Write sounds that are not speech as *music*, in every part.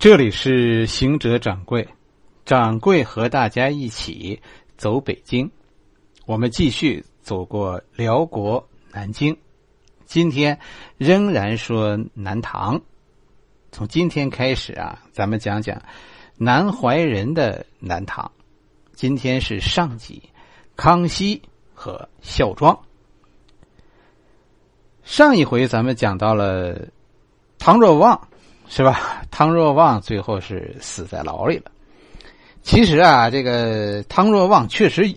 这里是行者掌柜，掌柜和大家一起走北京。我们继续走过辽国南京，今天仍然说南唐。从今天开始啊，咱们讲讲南怀仁的南唐。今天是上集，康熙和孝庄。上一回咱们讲到了唐若望。是吧？汤若望最后是死在牢里了。其实啊，这个汤若望确实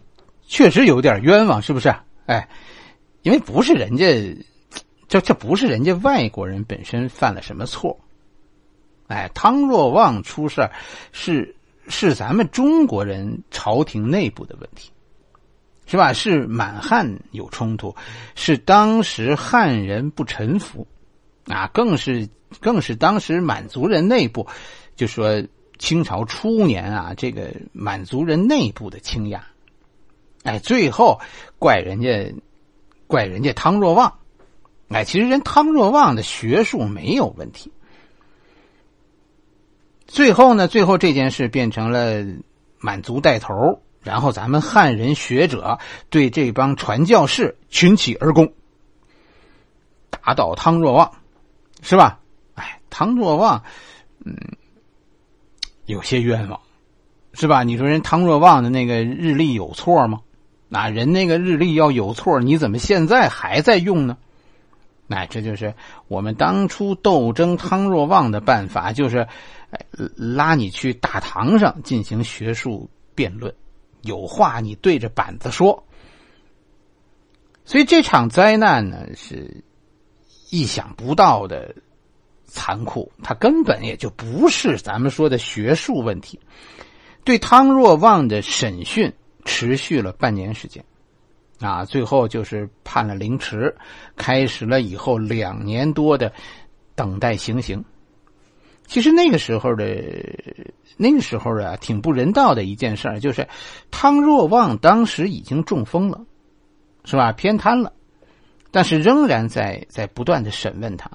确实有点冤枉，是不是？哎，因为不是人家，这这不是人家外国人本身犯了什么错。哎，汤若望出事是是咱们中国人朝廷内部的问题，是吧？是满汉有冲突，是当时汉人不臣服。啊，更是更是当时满族人内部，就说清朝初年啊，这个满族人内部的倾轧，哎，最后怪人家怪人家汤若望，哎，其实人汤若望的学术没有问题。最后呢，最后这件事变成了满族带头，然后咱们汉人学者对这帮传教士群起而攻，打倒汤若望。是吧？哎，汤若望，嗯，有些冤枉，是吧？你说人汤若望的那个日历有错吗？那人那个日历要有错，你怎么现在还在用呢？那这就是我们当初斗争汤若望的办法，就是拉你去大堂上进行学术辩论，有话你对着板子说。所以这场灾难呢是。意想不到的残酷，他根本也就不是咱们说的学术问题。对汤若望的审讯持续了半年时间，啊，最后就是判了凌迟，开始了以后两年多的等待行刑。其实那个时候的那个时候啊，挺不人道的一件事就是汤若望当时已经中风了，是吧？偏瘫了。但是仍然在在不断的审问他，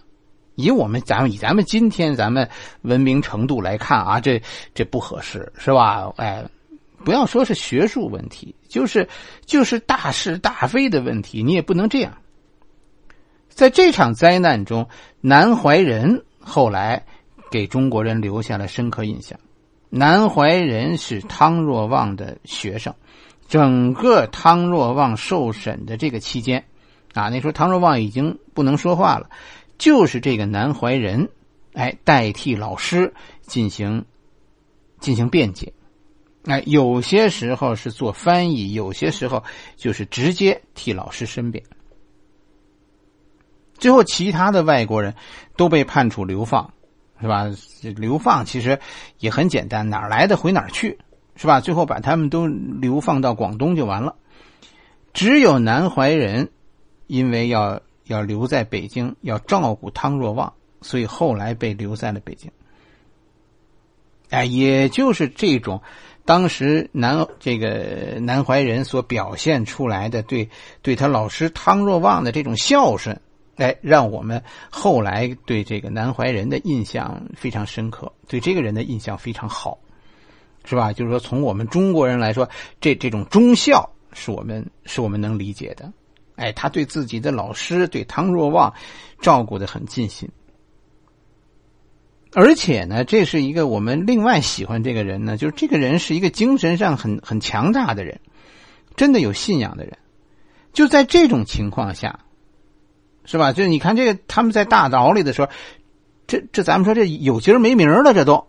以我们咱们以咱们今天咱们文明程度来看啊，这这不合适是吧？哎，不要说是学术问题，就是就是大是大非的问题，你也不能这样。在这场灾难中，南怀仁后来给中国人留下了深刻印象。南怀仁是汤若望的学生，整个汤若望受审的这个期间。啊，那时候唐若望已经不能说话了，就是这个南怀仁，哎，代替老师进行进行辩解，哎，有些时候是做翻译，有些时候就是直接替老师申辩。最后，其他的外国人都被判处流放，是吧？流放其实也很简单，哪儿来的回哪儿去，是吧？最后把他们都流放到广东就完了，只有南怀仁。因为要要留在北京，要照顾汤若望，所以后来被留在了北京。哎，也就是这种当时南这个南怀仁所表现出来的对对他老师汤若望的这种孝顺，哎，让我们后来对这个南怀仁的印象非常深刻，对这个人的印象非常好，是吧？就是说，从我们中国人来说，这这种忠孝是我们是我们能理解的。哎，他对自己的老师，对汤若望，照顾的很尽心。而且呢，这是一个我们另外喜欢这个人呢，就是这个人是一个精神上很很强大的人，真的有信仰的人。就在这种情况下，是吧？就你看这个他们在大牢里的时候，这这咱们说这有节没名了，这都。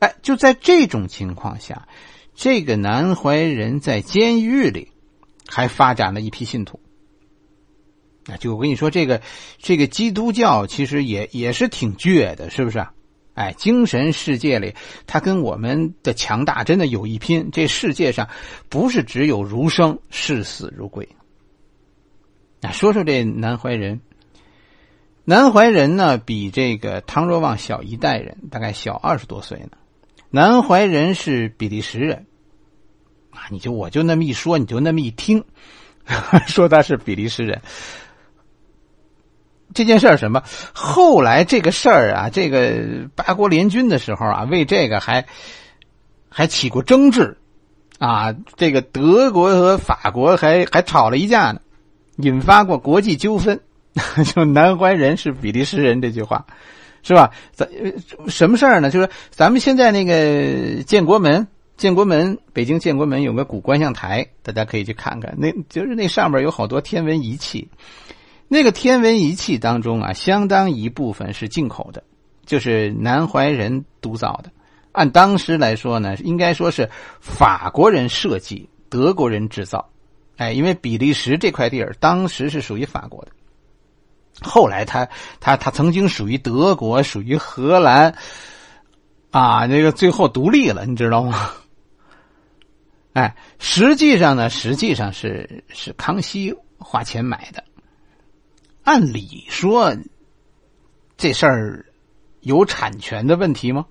哎，就在这种情况下，这个南怀仁在监狱里。还发展了一批信徒，啊，就我跟你说，这个这个基督教其实也也是挺倔的，是不是？哎，精神世界里，它跟我们的强大真的有一拼。这世界上不是只有儒生视死如归。啊，说说这南怀仁，南怀仁呢，比这个汤若望小一代人，大概小二十多岁呢。南怀仁是比利时人。啊，你就我就那么一说，你就那么一听，*laughs* 说他是比利时人。这件事儿什么？后来这个事儿啊，这个八国联军的时候啊，为这个还还起过争执啊。这个德国和法国还还吵了一架呢，引发过国际纠纷。*laughs* 就南怀仁是比利时人这句话，是吧？咱什么事儿呢？就是咱们现在那个建国门，建国门，北京建国门有个古观象台，大家可以去看看。那就是那上面有好多天文仪器。那个天文仪器当中啊，相当一部分是进口的，就是南怀仁督造的。按当时来说呢，应该说是法国人设计，德国人制造。哎，因为比利时这块地儿当时是属于法国的，后来他他他曾经属于德国，属于荷兰，啊，那个最后独立了，你知道吗？哎，实际上呢，实际上是是康熙花钱买的。按理说，这事儿有产权的问题吗？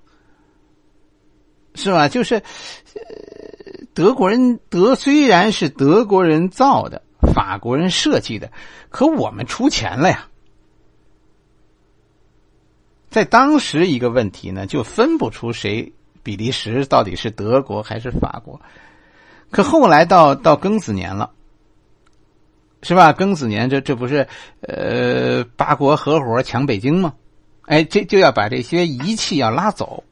是吧？就是，德国人德虽然是德国人造的，法国人设计的，可我们出钱了呀。在当时，一个问题呢，就分不出谁比利时到底是德国还是法国。可后来到到庚子年了。是吧？庚子年，这这不是，呃，八国合伙抢北京吗？哎，这就要把这些仪器要拉走，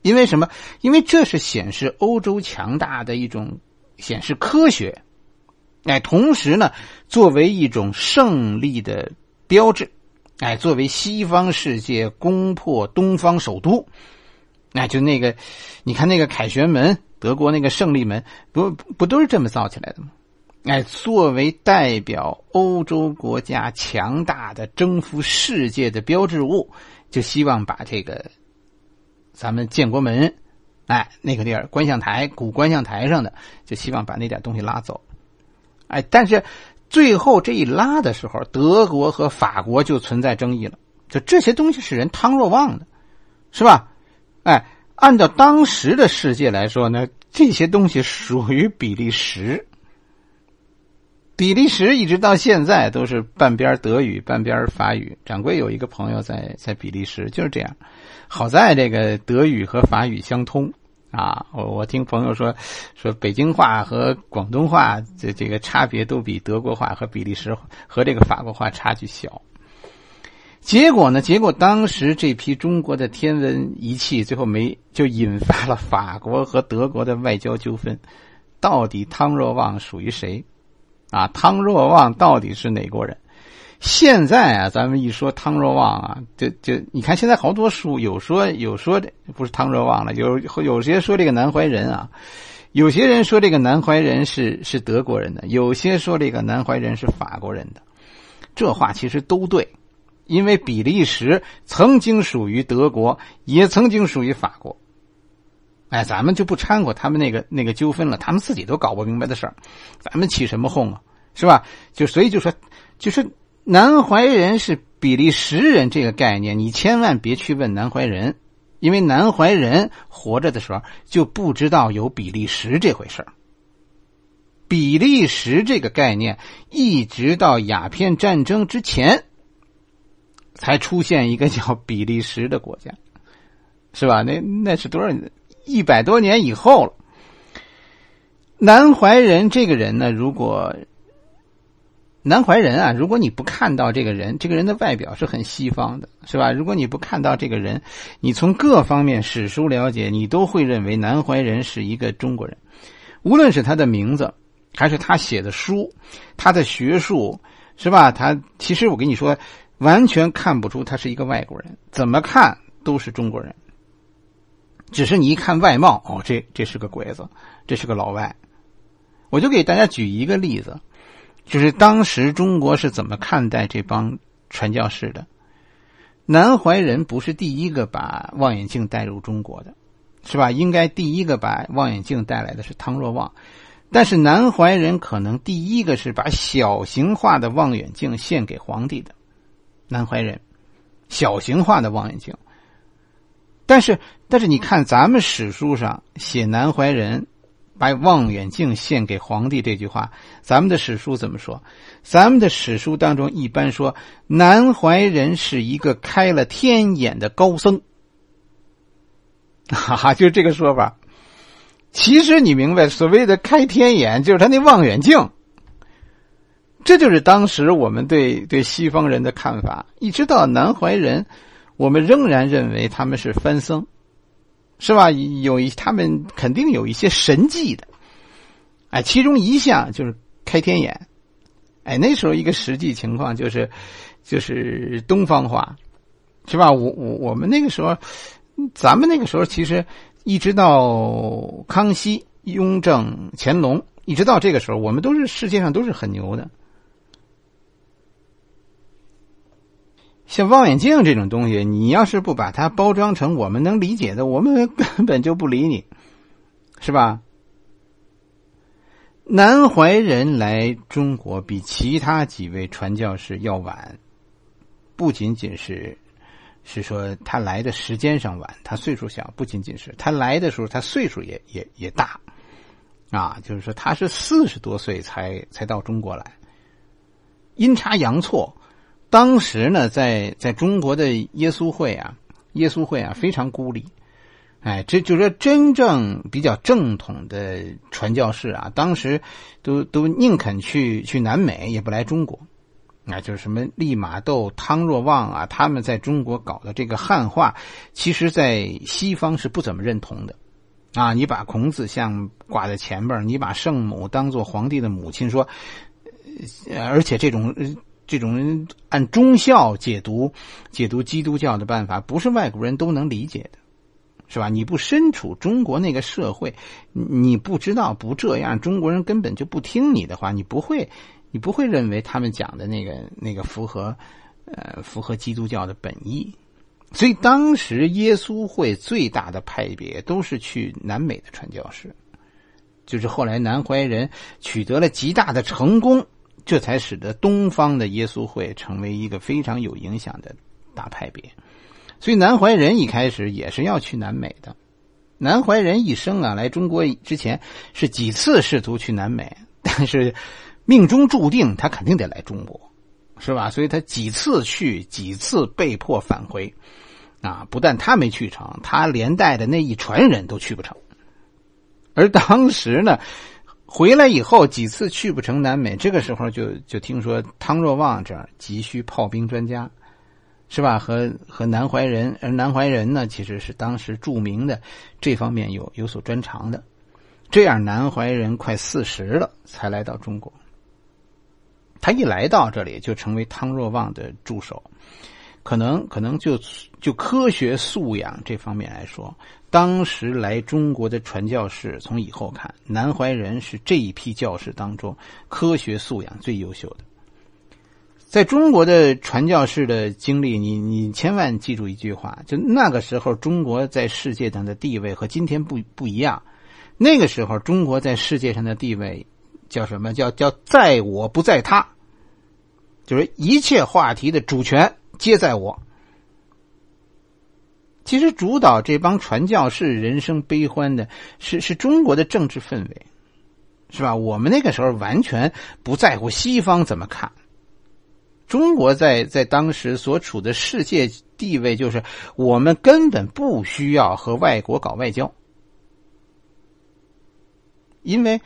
因为什么？因为这是显示欧洲强大的一种显示科学，哎，同时呢，作为一种胜利的标志，哎，作为西方世界攻破东方首都，那就那个，你看那个凯旋门，德国那个胜利门，不不都是这么造起来的吗？哎，作为代表欧洲国家强大的征服世界的标志物，就希望把这个咱们建国门，哎，那个地儿观象台古观象台上的，就希望把那点东西拉走。哎，但是最后这一拉的时候，德国和法国就存在争议了。就这些东西是人汤若望的，是吧？哎，按照当时的世界来说呢，这些东西属于比利时。比利时一直到现在都是半边德语半边法语。掌柜有一个朋友在在比利时，就是这样。好在这个德语和法语相通啊！我我听朋友说，说北京话和广东话这这个差别都比德国话和比利时和这个法国话差距小。结果呢？结果当时这批中国的天文仪器最后没就引发了法国和德国的外交纠纷。到底汤若望属于谁？啊，汤若望到底是哪国人？现在啊，咱们一说汤若望啊，就就你看，现在好多书有说有说的，不是汤若望了，有有些说这个南怀仁啊，有些人说这个南怀仁是是德国人的，有些说这个南怀仁是法国人的。这话其实都对，因为比利时曾经属于德国，也曾经属于法国。哎，咱们就不掺和他们那个那个纠纷了，他们自己都搞不明白的事儿，咱们起什么哄啊？是吧？就所以就说，就是南怀仁是比利时人这个概念，你千万别去问南怀仁，因为南怀仁活着的时候就不知道有比利时这回事儿。比利时这个概念，一直到鸦片战争之前，才出现一个叫比利时的国家，*laughs* 是吧？那那是多少年？一百多年以后了，南怀仁这个人呢？如果南怀仁啊，如果你不看到这个人，这个人的外表是很西方的，是吧？如果你不看到这个人，你从各方面史书了解，你都会认为南怀仁是一个中国人。无论是他的名字，还是他写的书，他的学术，是吧？他其实我跟你说，完全看不出他是一个外国人，怎么看都是中国人。只是你一看外貌，哦，这这是个鬼子，这是个老外。我就给大家举一个例子，就是当时中国是怎么看待这帮传教士的。南怀仁不是第一个把望远镜带入中国的，是吧？应该第一个把望远镜带来的是汤若望，但是南怀仁可能第一个是把小型化的望远镜献给皇帝的。南怀仁，小型化的望远镜。但是，但是你看，咱们史书上写南怀仁，把望远镜献给皇帝这句话，咱们的史书怎么说？咱们的史书当中一般说，南怀仁是一个开了天眼的高僧。*laughs* 哈哈，就这个说法。其实你明白，所谓的开天眼，就是他那望远镜。这就是当时我们对对西方人的看法。一直到南怀仁，我们仍然认为他们是番僧。是吧？有一他们肯定有一些神迹的，哎，其中一项就是开天眼，哎，那时候一个实际情况就是，就是东方话，是吧？我我我们那个时候，咱们那个时候其实一直到康熙、雍正、乾隆，一直到这个时候，我们都是世界上都是很牛的。像望远镜这种东西，你要是不把它包装成我们能理解的，我们 *laughs* 根本就不理你，是吧？南怀仁来中国比其他几位传教士要晚，不仅仅是是说他来的时间上晚，他岁数小，不仅仅是他来的时候他岁数也也也大，啊，就是说他是四十多岁才才到中国来，阴差阳错。当时呢，在在中国的耶稣会啊，耶稣会啊非常孤立，哎，这就说真正比较正统的传教士啊，当时都都宁肯去去南美，也不来中国，啊，就是什么利玛窦、汤若望啊，他们在中国搞的这个汉化，其实在西方是不怎么认同的，啊，你把孔子像挂在前边，你把圣母当做皇帝的母亲说，而且这种。这种按忠孝解读解读基督教的办法，不是外国人都能理解的，是吧？你不身处中国那个社会，你不知道不这样，中国人根本就不听你的话，你不会，你不会认为他们讲的那个那个符合，呃，符合基督教的本意。所以当时耶稣会最大的派别都是去南美的传教士，就是后来南怀仁取得了极大的成功。这才使得东方的耶稣会成为一个非常有影响的大派别，所以南怀仁一开始也是要去南美的。南怀仁一生啊，来中国之前是几次试图去南美，但是命中注定他肯定得来中国，是吧？所以他几次去，几次被迫返回，啊，不但他没去成，他连带的那一船人都去不成。而当时呢？回来以后几次去不成南美，这个时候就就听说汤若望这儿急需炮兵专家，是吧？和和南怀仁，而南怀仁呢，其实是当时著名的这方面有有所专长的。这样，南怀仁快四十了才来到中国。他一来到这里，就成为汤若望的助手。可能可能就就科学素养这方面来说。当时来中国的传教士，从以后看，南怀仁是这一批教士当中科学素养最优秀的。在中国的传教士的经历，你你千万记住一句话：就那个时候，中国在世界上的地位和今天不不一样。那个时候，中国在世界上的地位叫什么？叫叫在我不在他，就是一切话题的主权皆在我。其实主导这帮传教士人生悲欢的是是中国的政治氛围，是吧？我们那个时候完全不在乎西方怎么看。中国在在当时所处的世界地位，就是我们根本不需要和外国搞外交，因为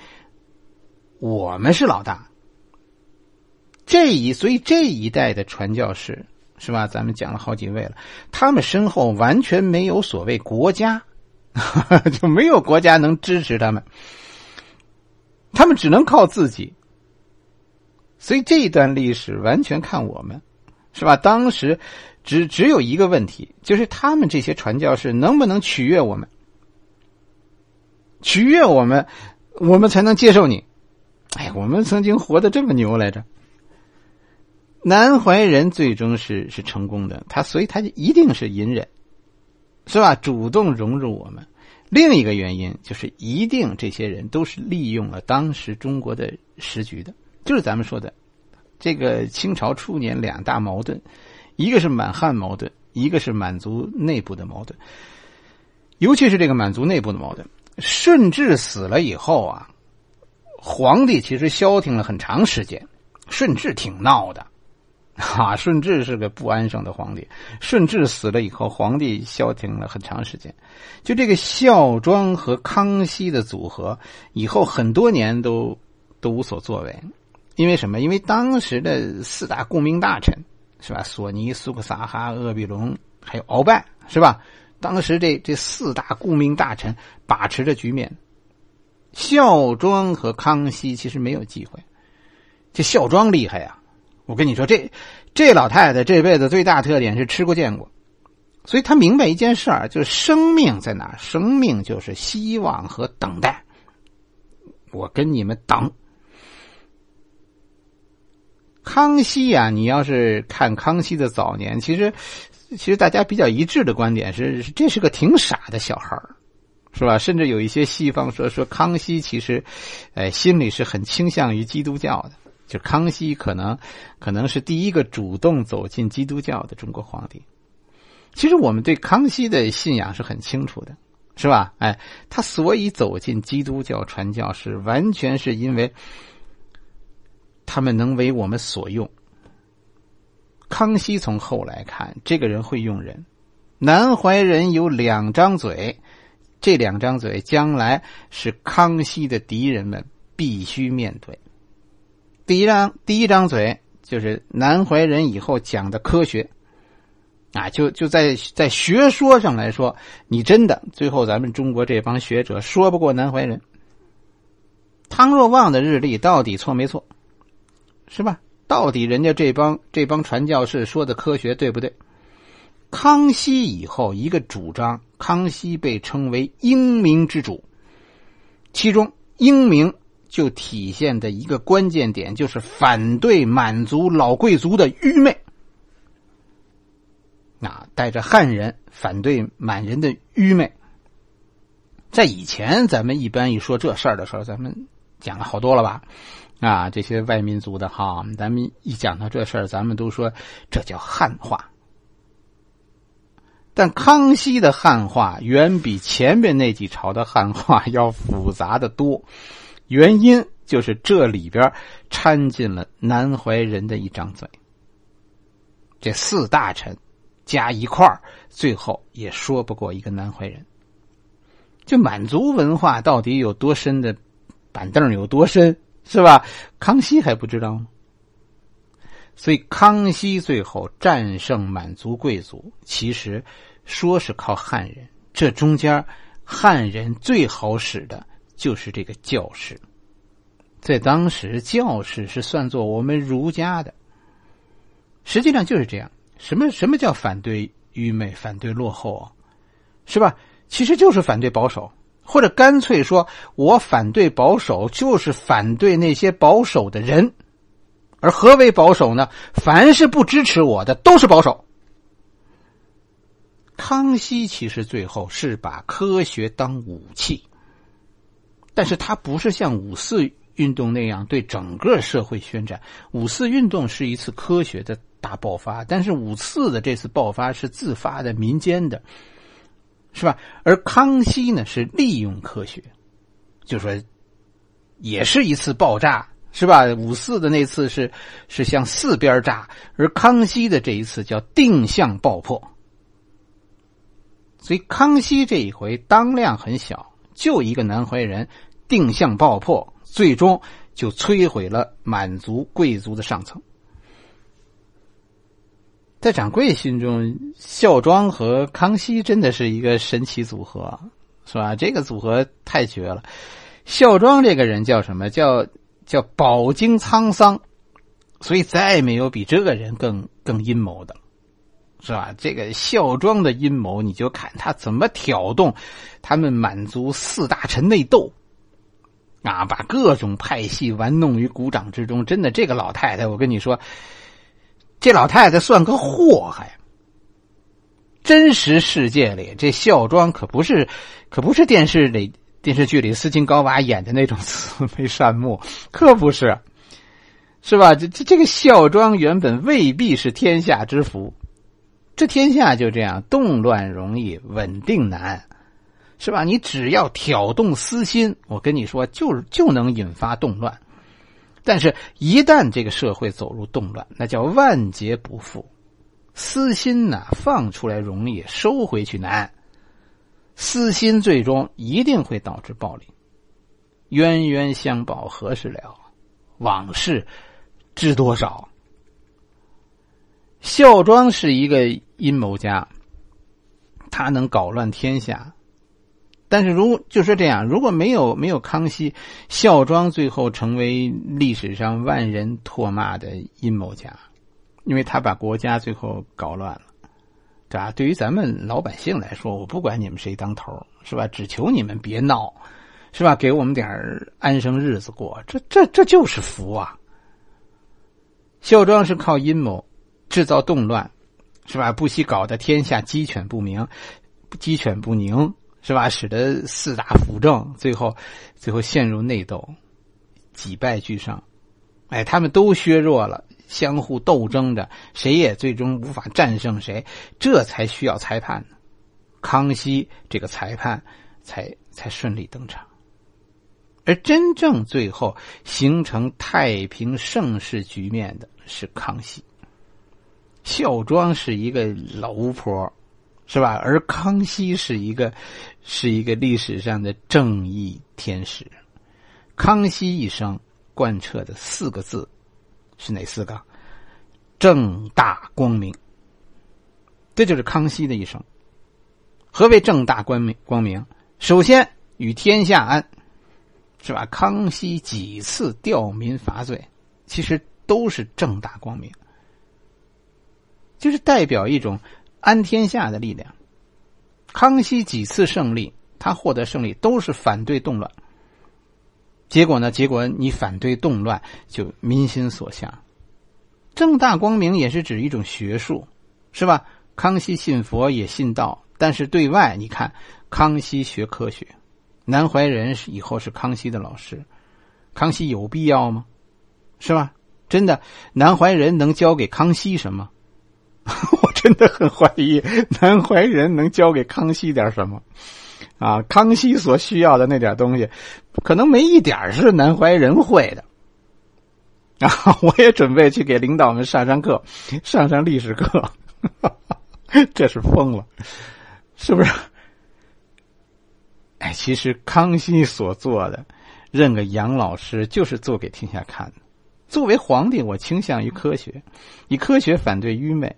我们是老大。这一所以这一代的传教士。是吧？咱们讲了好几位了，他们身后完全没有所谓国家，*laughs* 就没有国家能支持他们，他们只能靠自己。所以这一段历史完全看我们，是吧？当时只只有一个问题，就是他们这些传教士能不能取悦我们？取悦我们，我们才能接受你。哎，我们曾经活得这么牛来着。南怀仁最终是是成功的，他所以他就一定是隐忍，是吧？主动融入我们。另一个原因就是，一定这些人都是利用了当时中国的时局的，就是咱们说的这个清朝初年两大矛盾，一个是满汉矛盾，一个是满族内部的矛盾。尤其是这个满族内部的矛盾，顺治死了以后啊，皇帝其实消停了很长时间。顺治挺闹的，*laughs* 啊，顺治是个不安生的皇帝。顺治死了以后，皇帝消停了很长时间。就这个孝庄和康熙的组合，以后很多年都都无所作为。因为什么？因为当时的四大顾命大臣是吧？索尼、苏克萨哈、鄂必隆，还有鳌拜是吧？当时这这四大顾命大臣把持着局面，孝庄和康熙其实没有机会。这孝庄厉害呀！我跟你说，这这老太太这辈子最大特点是吃过见过，所以她明白一件事儿，就是生命在哪？生命就是希望和等待。我跟你们等。康熙呀，你要是看康熙的早年，其实。其实大家比较一致的观点是，这是个挺傻的小孩儿是吧？甚至有一些西方说说康熙其实，哎，心里是很倾向于基督教的。就康熙可能可能是第一个主动走进基督教的中国皇帝。其实我们对康熙的信仰是很清楚的，是吧？哎，他所以走进基督教传教是完全是因为他们能为我们所用。康熙从后来看，这个人会用人。南怀仁有两张嘴，这两张嘴将来是康熙的敌人们必须面对。第一张，第一张嘴就是南怀仁以后讲的科学，啊，就就在在学说上来说，你真的最后咱们中国这帮学者说不过南怀仁。汤若望的日历到底错没错？是吧？到底人家这帮这帮传教士说的科学对不对？康熙以后一个主张，康熙被称为英明之主，其中英明就体现的一个关键点就是反对满族老贵族的愚昧，啊，带着汉人反对满人的愚昧。在以前，咱们一般一说这事儿的时候，咱们讲了好多了吧？啊，这些外民族的哈，咱们一讲到这事儿，咱们都说这叫汉化。但康熙的汉化远比前面那几朝的汉化要复杂的多，原因就是这里边掺进了南怀仁的一张嘴。这四大臣加一块，最后也说不过一个南怀仁。就满族文化到底有多深的板凳有多深？是吧？康熙还不知道吗？所以康熙最后战胜满族贵族，其实说是靠汉人。这中间汉人最好使的就是这个教士，在当时教士是算作我们儒家的。实际上就是这样。什么什么叫反对愚昧、反对落后啊？是吧？其实就是反对保守。或者干脆说，我反对保守，就是反对那些保守的人。而何为保守呢？凡是不支持我的，都是保守。康熙其实最后是把科学当武器，但是他不是像五四运动那样对整个社会宣战。五四运动是一次科学的大爆发，但是五四的这次爆发是自发的、民间的。是吧？而康熙呢，是利用科学，就说也是一次爆炸，是吧？五四的那次是是向四边炸，而康熙的这一次叫定向爆破。所以康熙这一回当量很小，就一个南怀仁定向爆破，最终就摧毁了满族贵族的上层。在掌柜心中，孝庄和康熙真的是一个神奇组合，是吧？这个组合太绝了。孝庄这个人叫什么？叫叫饱经沧桑，所以再没有比这个人更更阴谋的，是吧？这个孝庄的阴谋，你就看他怎么挑动他们满族四大臣内斗，啊，把各种派系玩弄于股掌之中。真的，这个老太太，我跟你说。这老太太算个祸害。真实世界里，这孝庄可不是，可不是电视里、电视剧里斯琴高娃演的那种慈眉善目，可不是，是吧？这这这个孝庄原本未必是天下之福，这天下就这样，动乱容易，稳定难。是吧？你只要挑动私心，我跟你说，就就能引发动乱。但是，一旦这个社会走入动乱，那叫万劫不复。私心呢，放出来容易，收回去难。私心最终一定会导致暴力。冤冤相报何时了？往事知多少？孝庄是一个阴谋家，他能搞乱天下。但是，如就说这样，如果没有没有康熙，孝庄最后成为历史上万人唾骂的阴谋家，因为他把国家最后搞乱了，对吧？对于咱们老百姓来说，我不管你们谁当头，是吧？只求你们别闹，是吧？给我们点安生日子过，这这这就是福啊！孝庄是靠阴谋制造动乱，是吧？不惜搞得天下鸡犬不宁，鸡犬不宁。是吧？使得四大辅政最后，最后陷入内斗，几败俱伤。哎，他们都削弱了，相互斗争着，谁也最终无法战胜谁。这才需要裁判呢。康熙这个裁判才才顺利登场。而真正最后形成太平盛世局面的是康熙。孝庄是一个老巫婆。是吧？而康熙是一个，是一个历史上的正义天使。康熙一生贯彻的四个字是哪四个？正大光明。这就是康熙的一生。何为正大光明？光明，首先与天下安，是吧？康熙几次吊民伐罪，其实都是正大光明，就是代表一种。安天下的力量，康熙几次胜利，他获得胜利都是反对动乱。结果呢？结果你反对动乱，就民心所向。正大光明也是指一种学术，是吧？康熙信佛也信道，但是对外你看，康熙学科学，南怀仁是以后是康熙的老师，康熙有必要吗？是吧？真的，南怀仁能教给康熙什么？*laughs* 我真的很怀疑南怀仁能教给康熙点什么，啊，康熙所需要的那点东西，可能没一点是南怀仁会的。啊，我也准备去给领导们上上课，上上历史课，*laughs* 这是疯了，是不是？哎，其实康熙所做的，认个杨老师，就是做给天下看的。作为皇帝，我倾向于科学，以科学反对愚昧。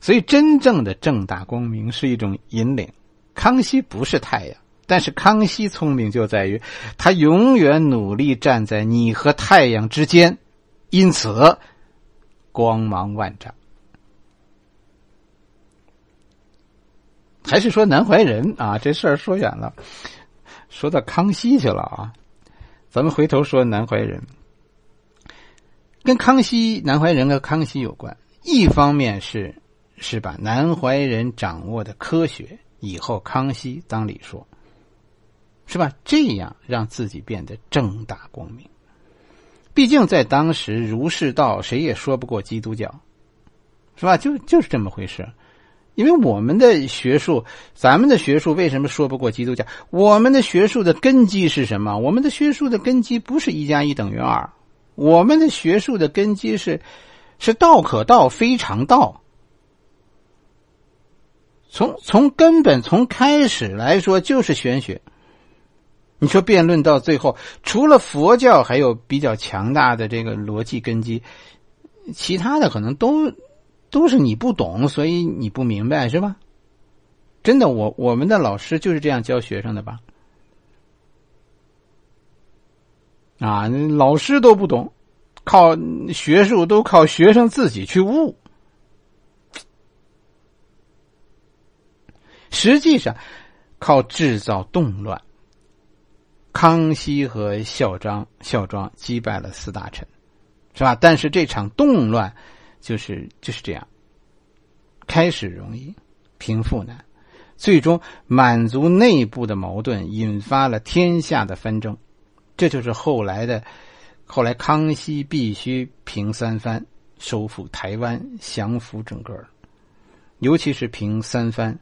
所以，真正的正大光明是一种引领。康熙不是太阳，但是康熙聪明就在于他永远努力站在你和太阳之间，因此光芒万丈。还是说南怀仁啊？这事儿说远了，说到康熙去了啊。咱们回头说南怀仁，跟康熙、南怀仁和康熙有关。一方面是。是把南怀仁掌握的科学以后康熙当理说，是吧？这样让自己变得正大光明。毕竟在当时儒释道谁也说不过基督教，是吧？就就是这么回事。因为我们的学术，咱们的学术为什么说不过基督教？我们的学术的根基是什么？我们的学术的根基不是一加一等于二，我们的学术的根基是是道可道非常道。从从根本从开始来说就是玄学。你说辩论到最后，除了佛教还有比较强大的这个逻辑根基，其他的可能都都是你不懂，所以你不明白是吧？真的，我我们的老师就是这样教学生的吧？啊，老师都不懂，靠学术都靠学生自己去悟。实际上，靠制造动乱，康熙和孝庄孝庄击败了四大臣，是吧？但是这场动乱，就是就是这样，开始容易，平复难，最终满足内部的矛盾，引发了天下的纷争，这就是后来的，后来康熙必须平三藩，收复台湾，降服整个，尤其是平三藩。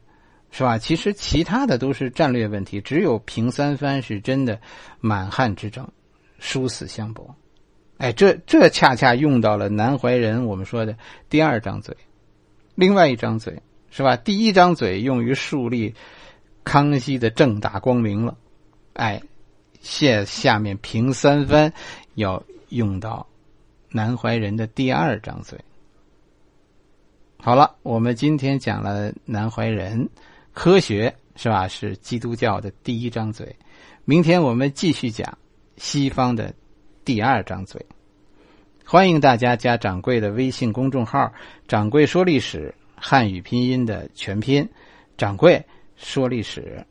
是吧？其实其他的都是战略问题，只有平三藩是真的满汉之争，殊死相搏。哎，这这恰恰用到了南怀仁我们说的第二张嘴，另外一张嘴是吧？第一张嘴用于树立康熙的正大光明了，哎，下下面平三藩要用到南怀仁的第二张嘴。好了，我们今天讲了南怀仁，科学是吧？是基督教的第一张嘴。明天我们继续讲西方的第二张嘴。欢迎大家加掌柜的微信公众号“掌柜说历史”，汉语拼音的全拼“掌柜说历史”。